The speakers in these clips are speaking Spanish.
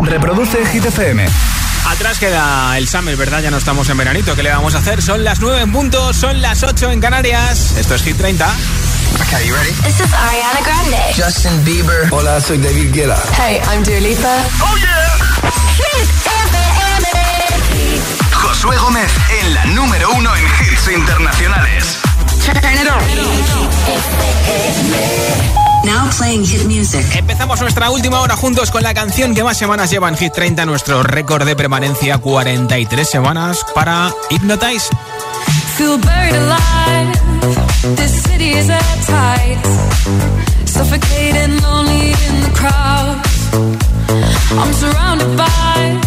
Reproduce Hit FM. Atrás queda el Summer, ¿verdad? Ya no estamos en veranito. ¿Qué le vamos a hacer? Son las 9 en punto, son las 8 en Canarias. Esto es Hit 30. Okay, you ready? This is Ariana Grande. Justin Bieber. Hola, soy David Guetta. Hey, I'm Dua Lipa. Oh yeah. Hit FM. Josué Gómez en la número uno en hits internacionales. Turn it on. Now playing hit music. Empezamos nuestra última hora juntos con la canción que más semanas lleva en Hit 30, nuestro récord de permanencia, 43 semanas para Hypnotize. Feel buried alive. This city is at tight. Suffocating, lonely in the crowd. I'm surrounded by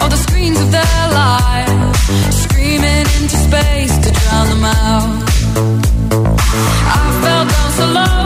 all the screens of their lives. Screaming into space to drown them out. I fell down so low,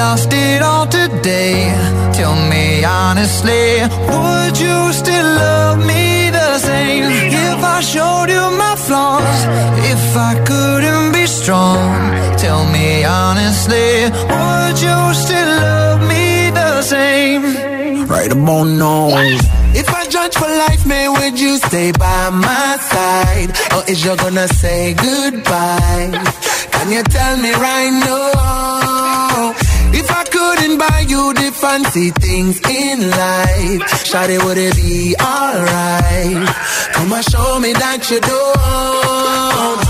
lost it all today, tell me honestly, would you still love me the same? If I showed you my flaws, if I couldn't be strong, tell me honestly, would you still love me the same? Right about now. If I judge for life, man, would you stay by my side? Or is you gonna say goodbye? Can you tell me right now? If I couldn't buy you the fancy things in life, Shawty, would it be alright? Come and show me that you don't.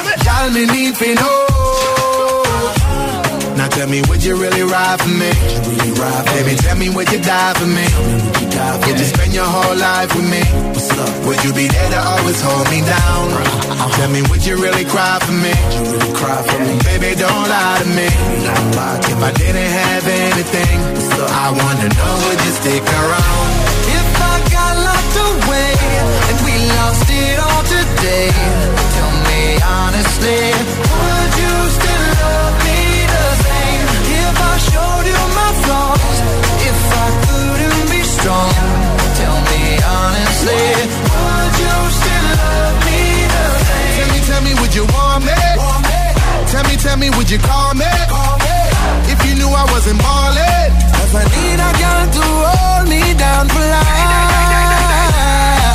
Y'all me need to know. Now tell me, would you really ride for me? Really ride for Baby, me? tell me, would you die for me? Would you, die for would you spend your whole life with me? What's up? Would you be there to always hold me down? Uh-huh. Tell me, would you really cry for me? Would you really cry for me? Baby, don't lie to me. Don't lie if. I didn't have anything, I wanna know, would you stick around? If I got locked away and we lost it all today, honestly, would you still love me? The same If I showed you my flaws If I couldn't be strong Tell me honestly Would you still love me the same? Tell me, tell me, would you want me? Want me? Tell me, tell me, would you call me? Call me? If you knew I wasn't ballin' Cause I need a girl to hold me down for life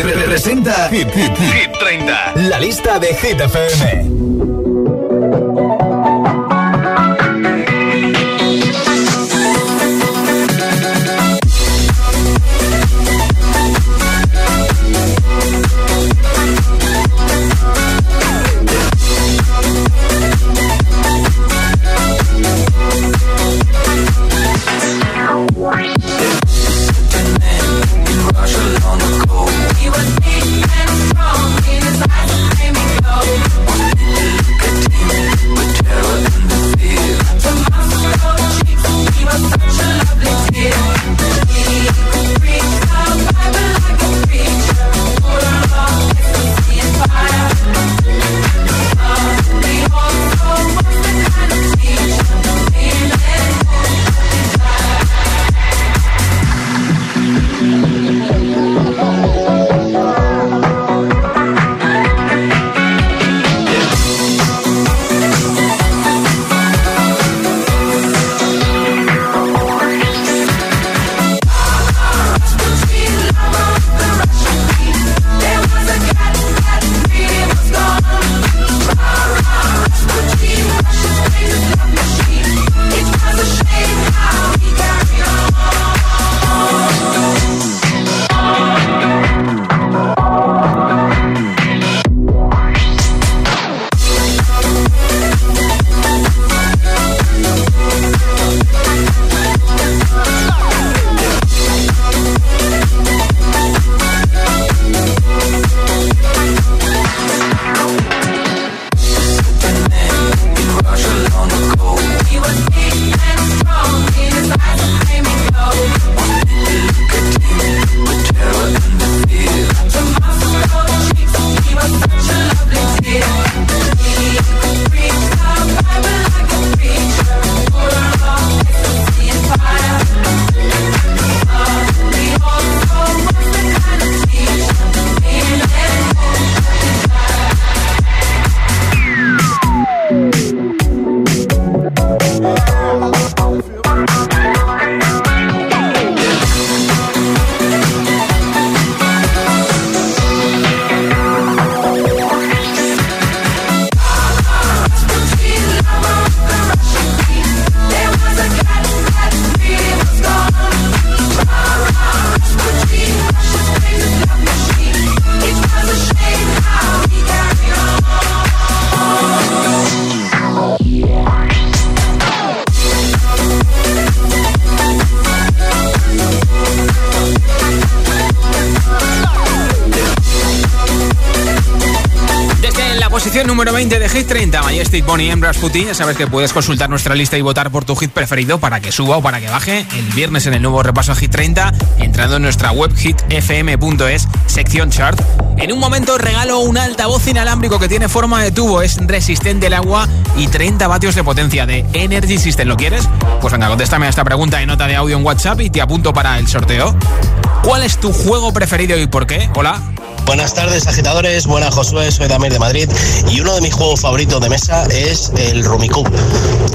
Josué Gómez representa Hit, Hit, Hit 30, la lista de Hit FM. 30, Majestic Bonnie M. Rasputin. Ya sabes que puedes consultar nuestra lista y votar por tu hit preferido para que suba o para que baje el viernes en el nuevo repaso Hit 30, entrando en nuestra web hitfm.es, sección chart. En un momento regalo un altavoz inalámbrico que tiene forma de tubo, es resistente al agua y 30 vatios de potencia de Energy System. ¿Lo quieres? Pues venga, contéstame a esta pregunta en nota de audio en WhatsApp y te apunto para el sorteo. ¿Cuál es tu juego preferido y por qué? Hola. Buenas tardes, agitadores. Buenas, Josué. Soy Damir de Madrid. Y uno de mis juegos favoritos de mesa es el Rumicu,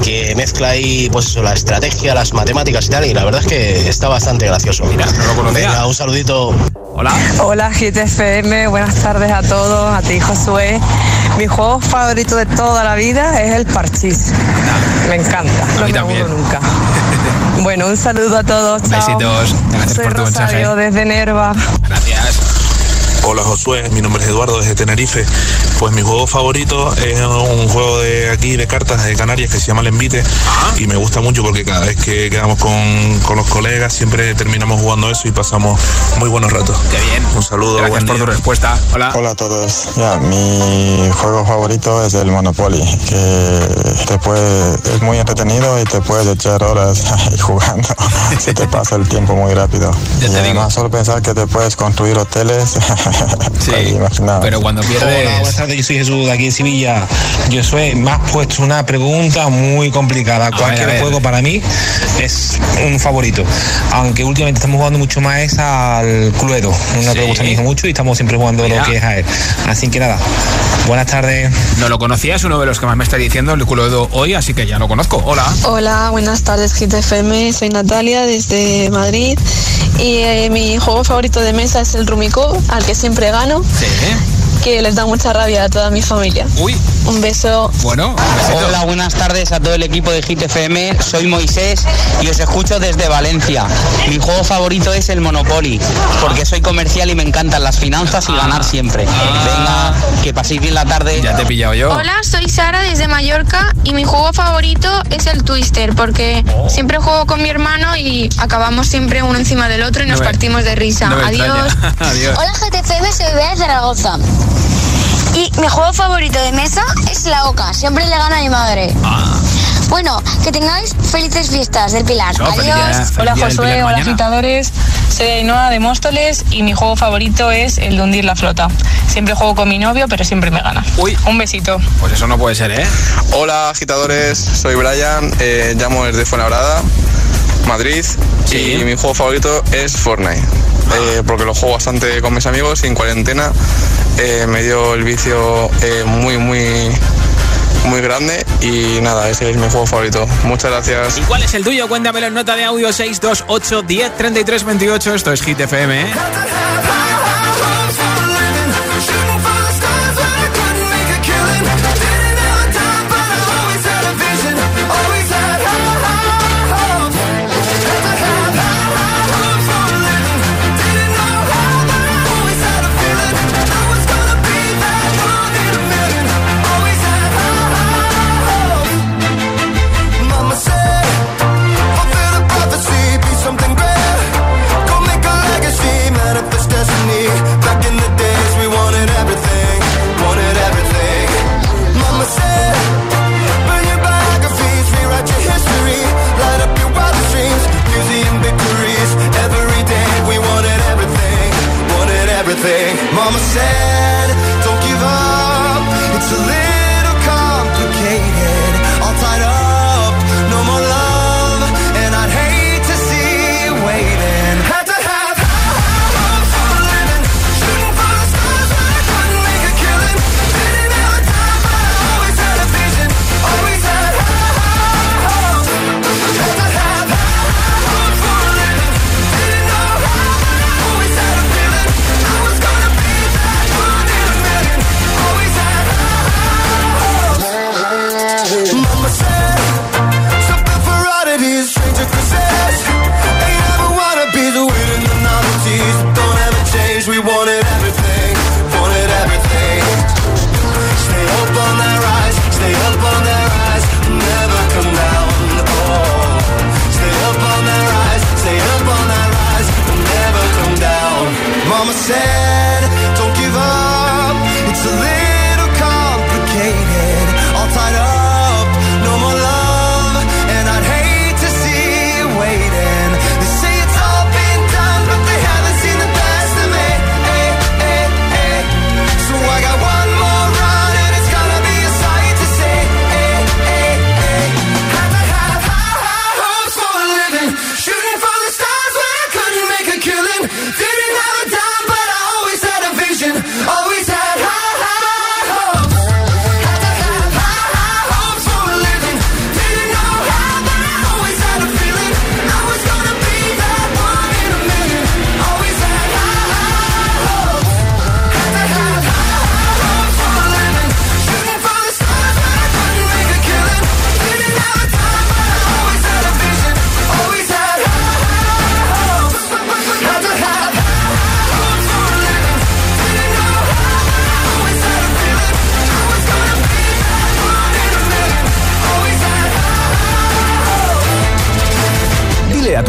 que mezcla ahí, pues la estrategia, las matemáticas y tal. Y la verdad es que está bastante gracioso. Mira, no lo conocía. Venga, un saludito. Hola. Hola GTFM, buenas tardes a todos, a ti Josué. Mi juego favorito de toda la vida es el parchís. Me encanta, A no mí me también. aburro nunca. Bueno, un saludo a todos. chao. Besitos. Gracias Soy por tu Rosario mensaje. desde Nerva. Gracias. Hola Josué, mi nombre es Eduardo desde Tenerife. Pues mi juego favorito es un juego de aquí de cartas de Canarias que se llama El Envite y me gusta mucho porque cada vez que quedamos con, con los colegas siempre terminamos jugando eso y pasamos muy buenos ratos. Qué bien. Un saludo, Gracias buen por día. tu respuesta. Hola. Hola a todos. Ya, mi juego favorito es el Monopoly, que te puede, es muy entretenido y te puedes echar horas ahí jugando. Se te pasa el tiempo muy rápido. Ya y te además solo pensar que te puedes construir hoteles. Sí, pero cuando Hola, buenas pierdes... tardes, yo soy Jesús de aquí en Sevilla. Yo soy, me has puesto una pregunta muy complicada. Cualquier ver. juego para mí es un favorito. Aunque últimamente estamos jugando mucho más al Cluedo, uno Sí. que me gusta a mucho y estamos siempre jugando Mira. lo que es a él. Así que nada, buenas tardes. No lo conocía, es uno de los que más me está diciendo el culo de hoy, así que ya lo conozco. Hola. Hola, buenas tardes GTFM, soy Natalia desde Madrid y eh, mi juego favorito de mesa es el Rumico, al que siempre gano. Que les da mucha rabia a toda mi familia. Uy, Un beso. bueno, un besito. Hola, buenas tardes a todo el equipo de Hit FM. Soy Moisés y os escucho desde Valencia. Mi juego favorito es el Monopoly, porque soy comercial y me encantan las finanzas y ganar siempre. Venga, que paséis bien la tarde. Ya te he pillado yo. Hola, soy Sara desde Mallorca y mi juego favorito es el Twister porque siempre juego con mi hermano y acabamos siempre uno encima del otro y nos No me- partimos de risa. no. Adiós. Hola GTFM, soy Bea de Zaragoza. Y mi juego favorito de mesa es la Oca. Siempre le gana a mi madre. Bueno, que tengáis felices fiestas del Pilar. Feliz día- Adiós. feliz Hola Josué, hola mañana. agitadores. Soy Ainhoa de Móstoles y mi juego favorito es el de hundir la flota. Siempre juego con mi novio, pero siempre me gana. Uy. Un besito. Pues eso no puede ser, ¿eh? Hola agitadores, soy Brian, eh, llamo desde Fuenlabrada, Madrid Sí. y mi juego favorito es Fortnite. eh, porque lo juego bastante con mis amigos y en cuarentena eh, me dio el vicio eh, muy muy muy grande y nada, ese es mi juego favorito. Muchas gracias. ¿Y cuál es el tuyo? Cuéntamelo en nota de audio 628 10 33 28. Esto es Hit FM, ¿eh? myself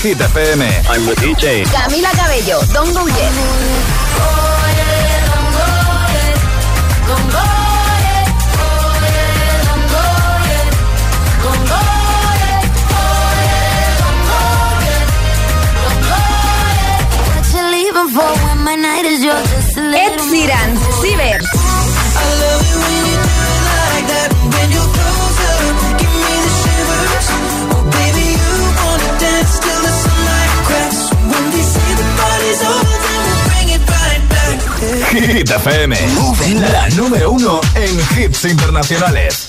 Hit FM. I'm the DJ. Camila Cabello, Don Go Ed Sheeran, Ciber. Hit FM, la número uno en hits internacionales.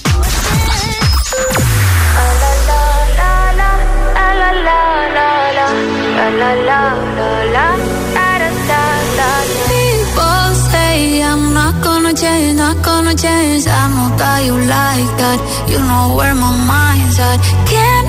People say I'm not gonna change, not gonna change. I know that you like that. You know where my mind's at. Can't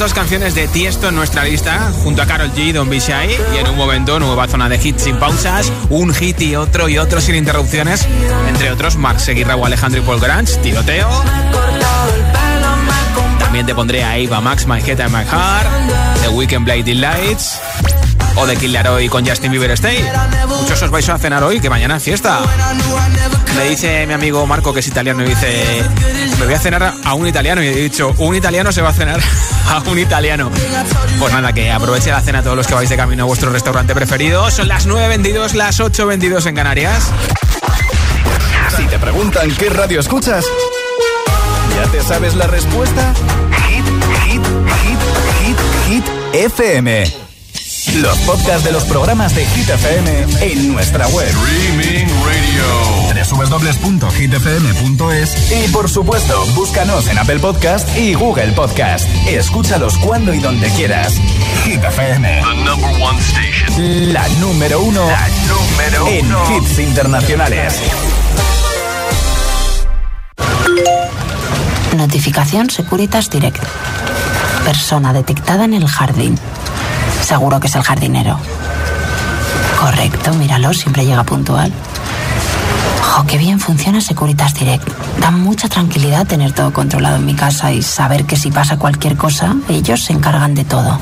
Dos canciones de Tiesto en nuestra lista, junto a Carol G, Don Be Shy, y en un momento nueva zona de hits sin pausas, un hit y otro y otro sin interrupciones, entre otros Mark Seguirra o Alejandro y Paul Grange, Tiroteo. También te pondré a Eva Max, My Head and My Heart, The Weekend Blinding Lights, o de Killer Hoy con Justin Bieber Stay. Muchos os vais a cenar hoy, que mañana es fiesta. Me dice mi amigo Marco, que es italiano, y dice, me voy a cenar a un italiano. Y he dicho, un italiano se va a cenar a un italiano. Pues nada, que aproveche la cena todos los que vais de camino a vuestro restaurante preferido. Son las 9.22, las 8.22 en Canarias. Si te preguntan qué radio escuchas, ¿ya te sabes la respuesta? Hit, hit, hit, hit, hit, FM. Los podcasts de los programas de Hit FM en nuestra web. Streaming Radio. www.hitfm.es y por supuesto, búscanos en Apple Podcast y Google Podcast. Escúchalos cuando y donde quieras. Hit FM. The number one station. La número uno, La número en uno. hits internacionales. Notificación Securitas Direct. Persona detectada en el jardín. Seguro que es el jardinero. Correcto, míralo, siempre llega puntual. Jo, qué bien funciona Securitas Direct. Da mucha tranquilidad tener todo controlado en mi casa y saber que si pasa cualquier cosa, ellos se encargan de todo.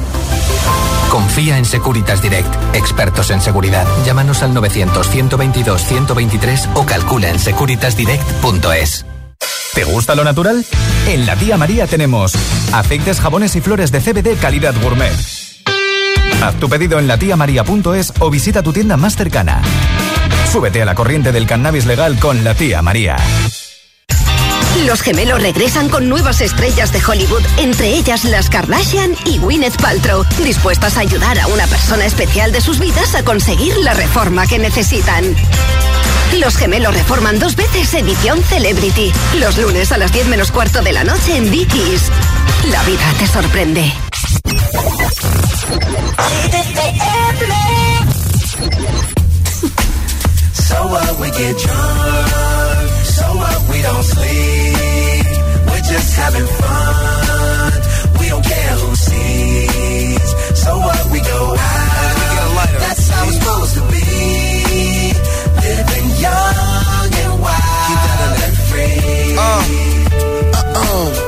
Confía en Securitas Direct, expertos en seguridad. Llámanos al 900-122-123 o calcula en securitasdirect.es. ¿Te gusta lo natural? En la tía María tenemos aceites, jabones y flores de CBD calidad gourmet. Haz tu pedido en latiamaria.es o visita tu tienda más cercana. Súbete a la corriente del cannabis legal con la tía María. Los gemelos regresan con nuevas estrellas de Hollywood, entre ellas las Kardashian y Gwyneth Paltrow, dispuestas a ayudar a una persona especial de sus vidas a conseguir la reforma que necesitan. Los gemelos reforman dos veces edición Celebrity, los lunes a las 10 menos cuarto de la noche en Vicky's. La vida te sorprende. So what we get drunk, so what we don't sleep. We're just having fun. We don't care who sees. So what we go out. That's how it's supposed to be. Living young and wild and free. Uh, uh-oh.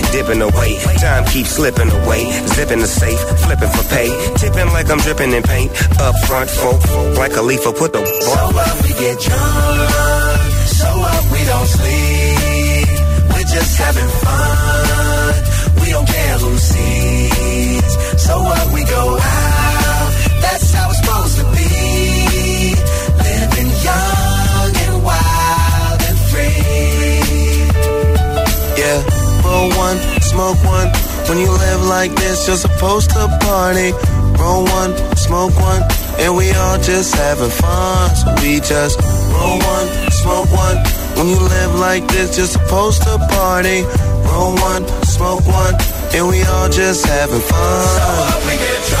dipping away. Time keeps slipping away. Zipping the safe, flipping for pay. Tipping like I'm dripping in paint. Up front, folk, like a leaf, put the So what we get drunk, so what we don't sleep. We're just having fun. We don't care who sees. So what we go out. Roll one, smoke one. When you live like this, you're supposed to party. Roll one, smoke one, and we all just having fun. So we just roll one, smoke one. When you live like this, you're supposed to party. Roll one, smoke one, and we all just having fun. we get drunk.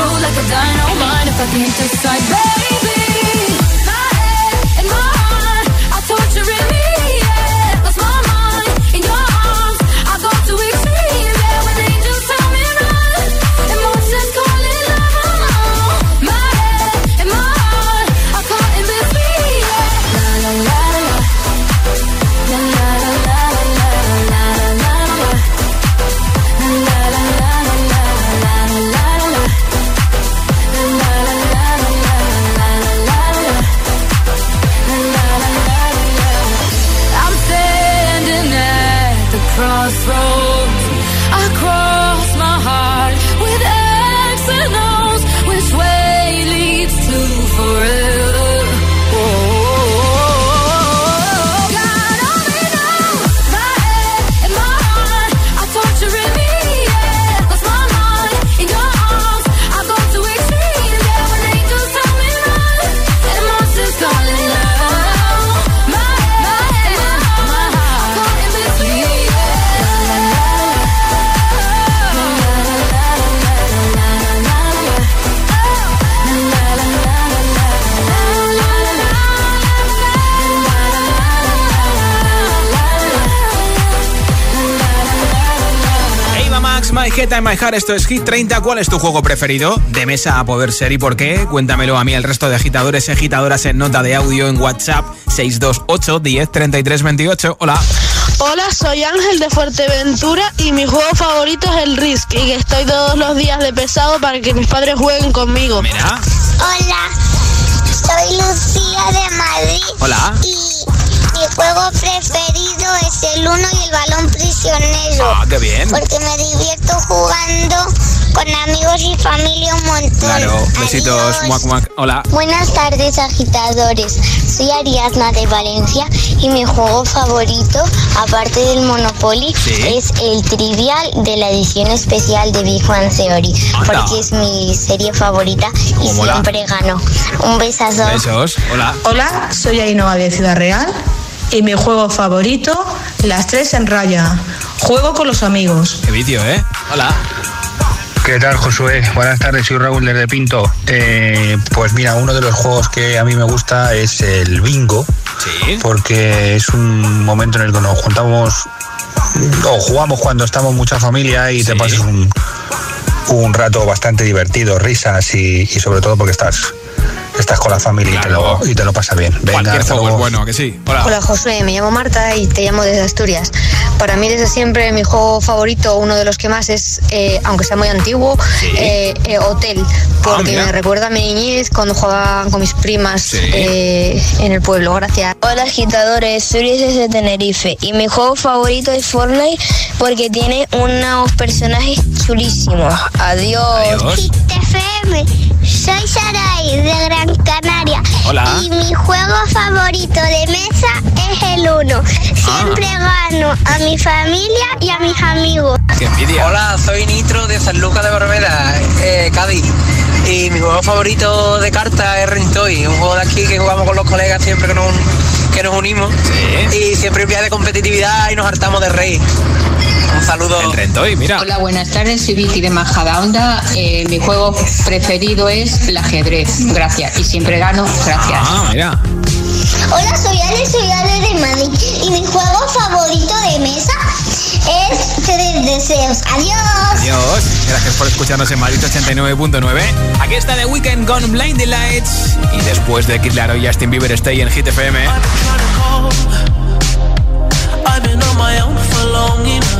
Explode like a dynamite if I can't decide, baby. Max, My Heart, esto es Hit 30. ¿Cuál es tu juego preferido? De mesa a poder ser y por qué. Cuéntamelo a mí, el resto de agitadores y agitadoras en nota de audio en WhatsApp 628 10 33 28. Hola. Hola, soy Ángel de Fuerteventura y mi juego favorito es el Risk y que estoy todos los días de pesado para que mis padres jueguen conmigo. Mira. Hola, soy Lucía de Madrid. Hola. Y mi juego preferido el uno y el balón prisionero. Ah, qué bien. Porque me divierto jugando con amigos y familia un montón. Claro, besitos, muac, muac. Hola. Buenas tardes, agitadores. Soy Ariadna de Valencia y mi juego favorito, aparte del Monopoly, es el Trivial de la edición especial de Big One Theory. Anda. Porque es mi serie favorita y siempre gano. Un besazo. Besos. Hola. Hola, soy Ainhoa de Ciudad Real y mi juego favorito, las tres en raya. Juego con los amigos. Qué vídeo, ¿eh? Hola. ¿Qué tal, Josué? Buenas tardes, soy Raúl desde Pinto. Eh, pues mira, uno de los juegos que a mí me gusta es el bingo. Porque es un momento en el que nos juntamos o jugamos cuando estamos mucha familia y te pasas un, un rato bastante divertido, risas y, y sobre todo porque estás estás con la familia y, te lo, y te lo pasas bien. Venga, juego es bueno, ¿a que sí? Hola. Hola Josué, me llamo Marta y te llamo desde Asturias. Para mí desde siempre mi juego favorito, uno de los que más es, eh, aunque sea muy antiguo, eh, eh, Hotel, porque mira. me recuerda a mi niñez cuando jugaba con mis primas eh, en el pueblo. Gracias. Hola agitadores, soy Luis desde Tenerife y mi juego favorito es Fortnite porque tiene unos personajes chulísimos. Adiós. FM, soy Saray de Gran Canaria. Hola. Y mi juego favorito de mesa es el uno. Siempre gano a mi familia y a mis amigos. Hola, soy Nitro de San Lucas de Barbera, eh, Cádiz. Y mi juego favorito de cartas es Rentoy, un juego de aquí que jugamos con los colegas siempre que nos, que nos unimos. Y siempre un día de competitividad y nos hartamos de reír. Un saludo. El Rentoy, mira. Hola, buenas tardes, soy Vicky de Majadahonda. Eh, mi juego preferido es el ajedrez. Gracias. Y siempre gano. Gracias. Ah, mira. Hola, soy Ale, soy Ale de Madrid. Y mi juego favorito de mesa es Tres Deseos. Adiós. Adiós. Gracias por escucharnos en Madrid 89.9. Aquí está The Weekend con Blinding Lights. Y después de Kid Laroi y Justin Bieber Stay en Hit FM. I've been on my own for long enough.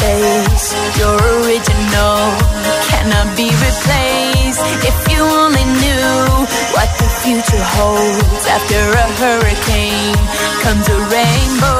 face. You're original, cannot be replaced. If you only knew what the future holds after a hurricane comes a rainbow.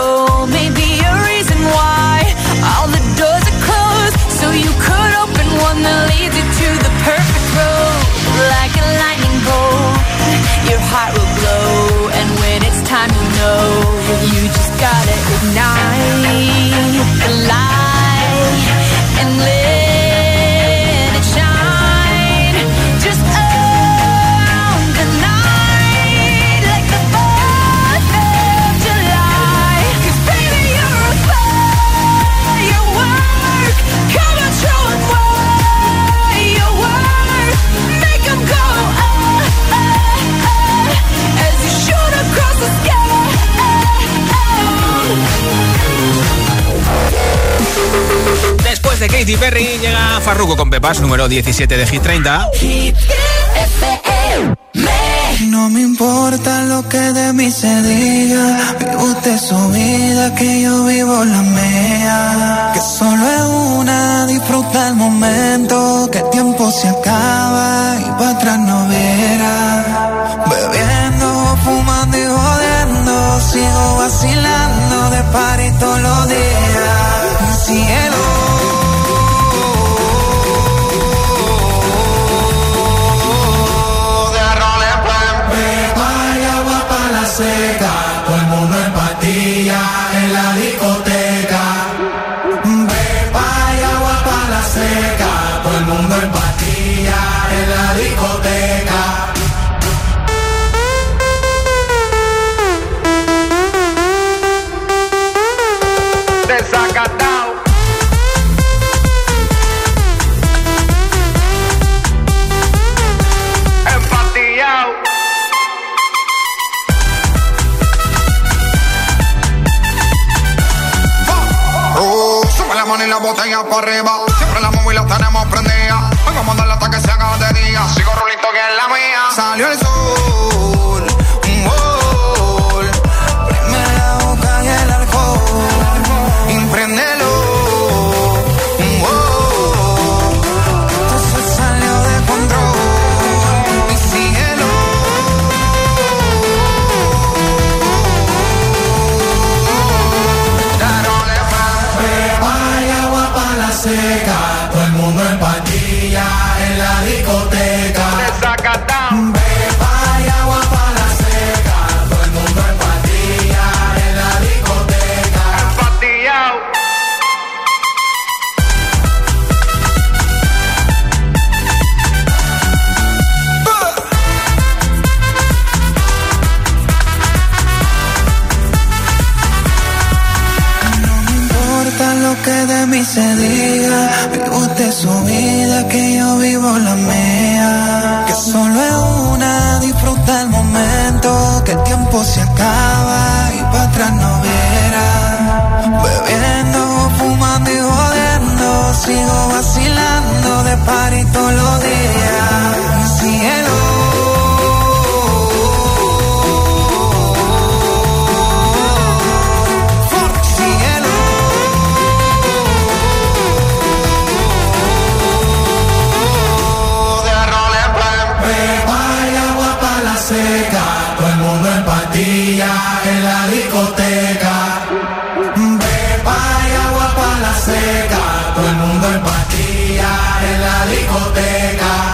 Katy Perry, llega Farruko con Pepas, número 17 de Hit 30. No me importa lo que de mí se diga, vive usted su vida, que yo vivo la mía. Que solo es una, disfruta el momento, que el tiempo se acaba y para atrás no verá. Bebiendo, fumando y jodiendo, sigo vacilando de par y todos los días. todo el mundo empatía en la discoteca. la botella para arriba. Siempre la móvil la tenemos prendida. Vamos a mandarla hasta que se haga de día. Sigo rulito que es la mía. Salió el sol tiempo se acaba y para atrás no verás. Bebiendo, fumando y jodiendo, sigo vacilando de party todos los días. discoteca.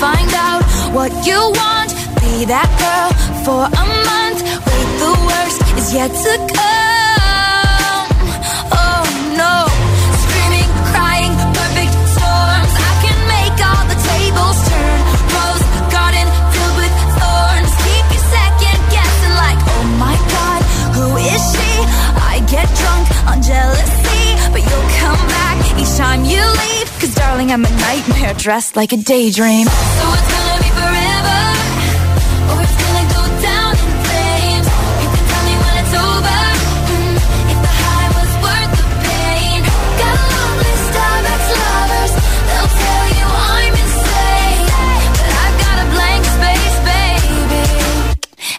Find out what you want. Be that girl for a month. Wait, the worst is yet to come. Oh no. Screaming, crying, perfect storms. I can make all the tables turn. Rose garden filled with thorns. Keep you second guessing, like, oh my god, who is she? I get drunk on jealousy, but you'll come back each time you leave. Darling, I'm a nightmare dressed like a daydream. So it's gonna be forever, or it's gonna go down in flames. You can tell me when it's over. mm, if the high was worth the pain. Got a long list of ex-lovers. They'll tell you I'm insane, but I've got a blank space, baby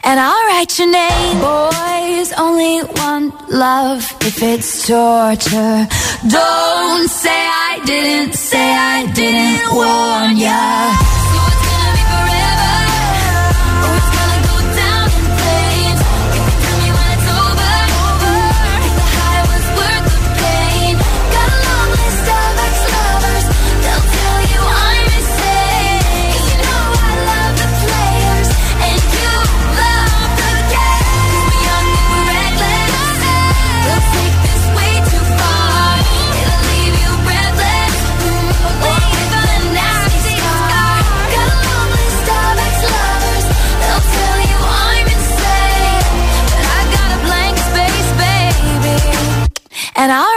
and I'll write your name. Boys only want love if it's torture. Don't say I didn't, say I didn't warn ya. and our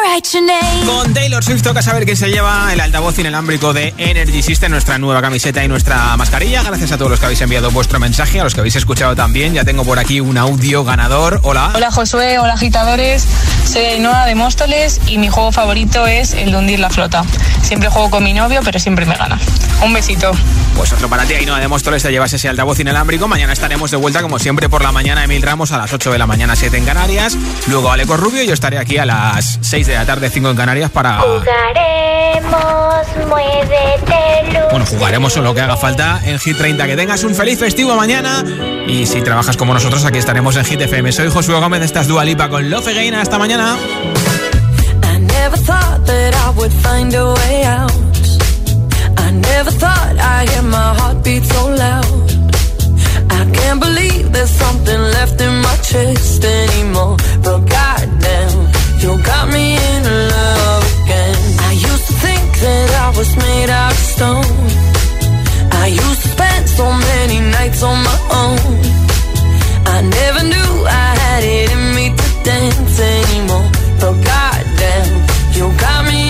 Con Taylor Swift toca saber quién se lleva el altavoz inalámbrico de Energy System, nuestra nueva camiseta y nuestra mascarilla. Gracias a todos los que habéis enviado vuestro mensaje, a los que habéis escuchado también. Ya tengo por aquí un audio ganador. Hola. Hola Josué, hola agitadores, soy Ainhoa de Móstoles y mi juego favorito es el de hundir la flota. Siempre juego con mi novio, pero siempre me gana. Un besito. Pues otro para ti, Ainhoa de Móstoles, te llevas ese altavoz inalámbrico. Mañana estaremos de vuelta, como siempre, por la mañana, Emil Ramos, a las 8 de la mañana, 7 en Canarias. Luego Aleco Rubio, yo estaré aquí a las 6 de la tarde, 5 en Canarias, para... Jugaremos, muévete, Bueno, jugaremos o lo que haga falta en Hit 30. Que tengas un feliz festivo mañana. Y si trabajas como nosotros, aquí estaremos en Hit FM. Soy Josué Gómez, esta es Dua Lipa con Love Again. Hasta mañana. I never thought that I would find a way out. I never thought I'd hear my heartbeat so loud. I can't believe there's something left in my chest anymore. But goddamn, you got me in love again. I used to think that I was made out of stone. I used to spend so many nights on my own. I never knew I had it in me to dance anymore. But goddamn, you got me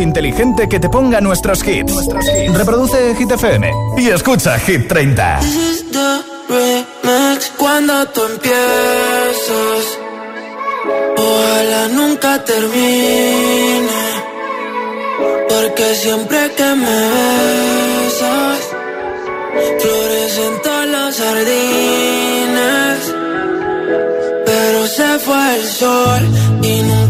inteligente que te ponga nuestros hits. Reproduce Hit FM y escucha Hit 30. Cuando tú empiezas, ojalá nunca termine. Porque siempre que me besas, florecen todas las jardines. Pero se fue el sol y nunca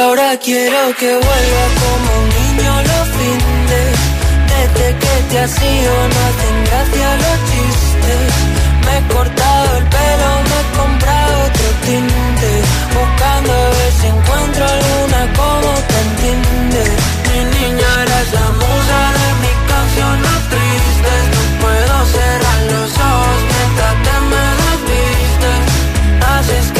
ahora quiero que vuelva como un niño lo finde. Desde que te has ido no hacen gracia los chistes. Me he cortado el pelo, me he comprado otro tinte. Buscando a ver si encuentro alguna como te entiende. Mi niña eres la musa de mi canción no triste. No puedo cerrar los ojos mientras te me desvistes. Haces que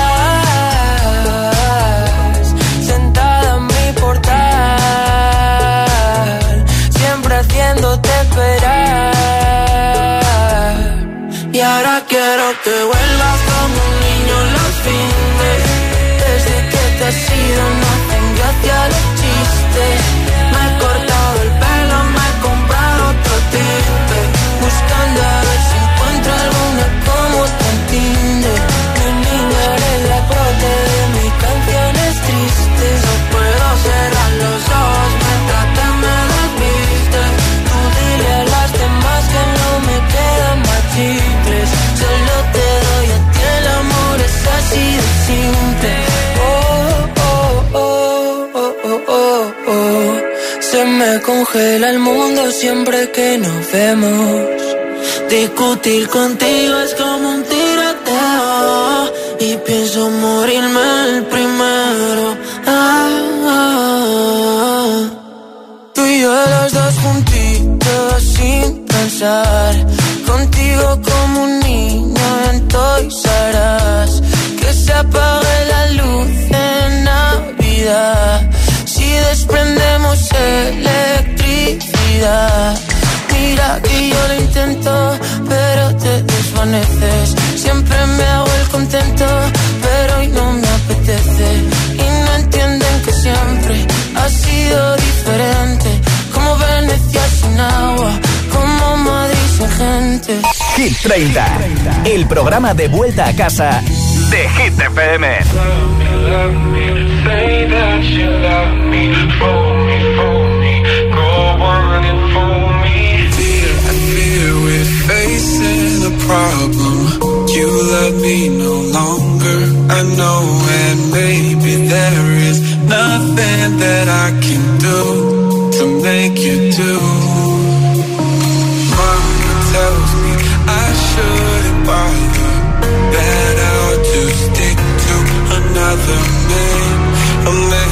quiero que vuelvas como un niño los fines. Desde que te has ido no hacen gracia los chistes. Me congela el mundo siempre que nos vemos. Discutir contigo es como un tiroteo y pienso morirme el primero. Ah, ah, Tú y yo los dos juntitos sin pensar. Contigo como un niño en Toys Que se apague electricidad. Mira que yo lo intento, pero te desvaneces. Siempre me hago el contento, pero hoy no me apetece. Y no entienden que siempre ha sido diferente. Como Venecia sin agua, como Madrid sin gente. Hit 30, el programa de vuelta a casa de Hit FM. Facing a problem. You love me no longer. I know, and maybe there is nothing that I can do to make you do. Mama tells me I shouldn't bother. That I'll stick to another man, a man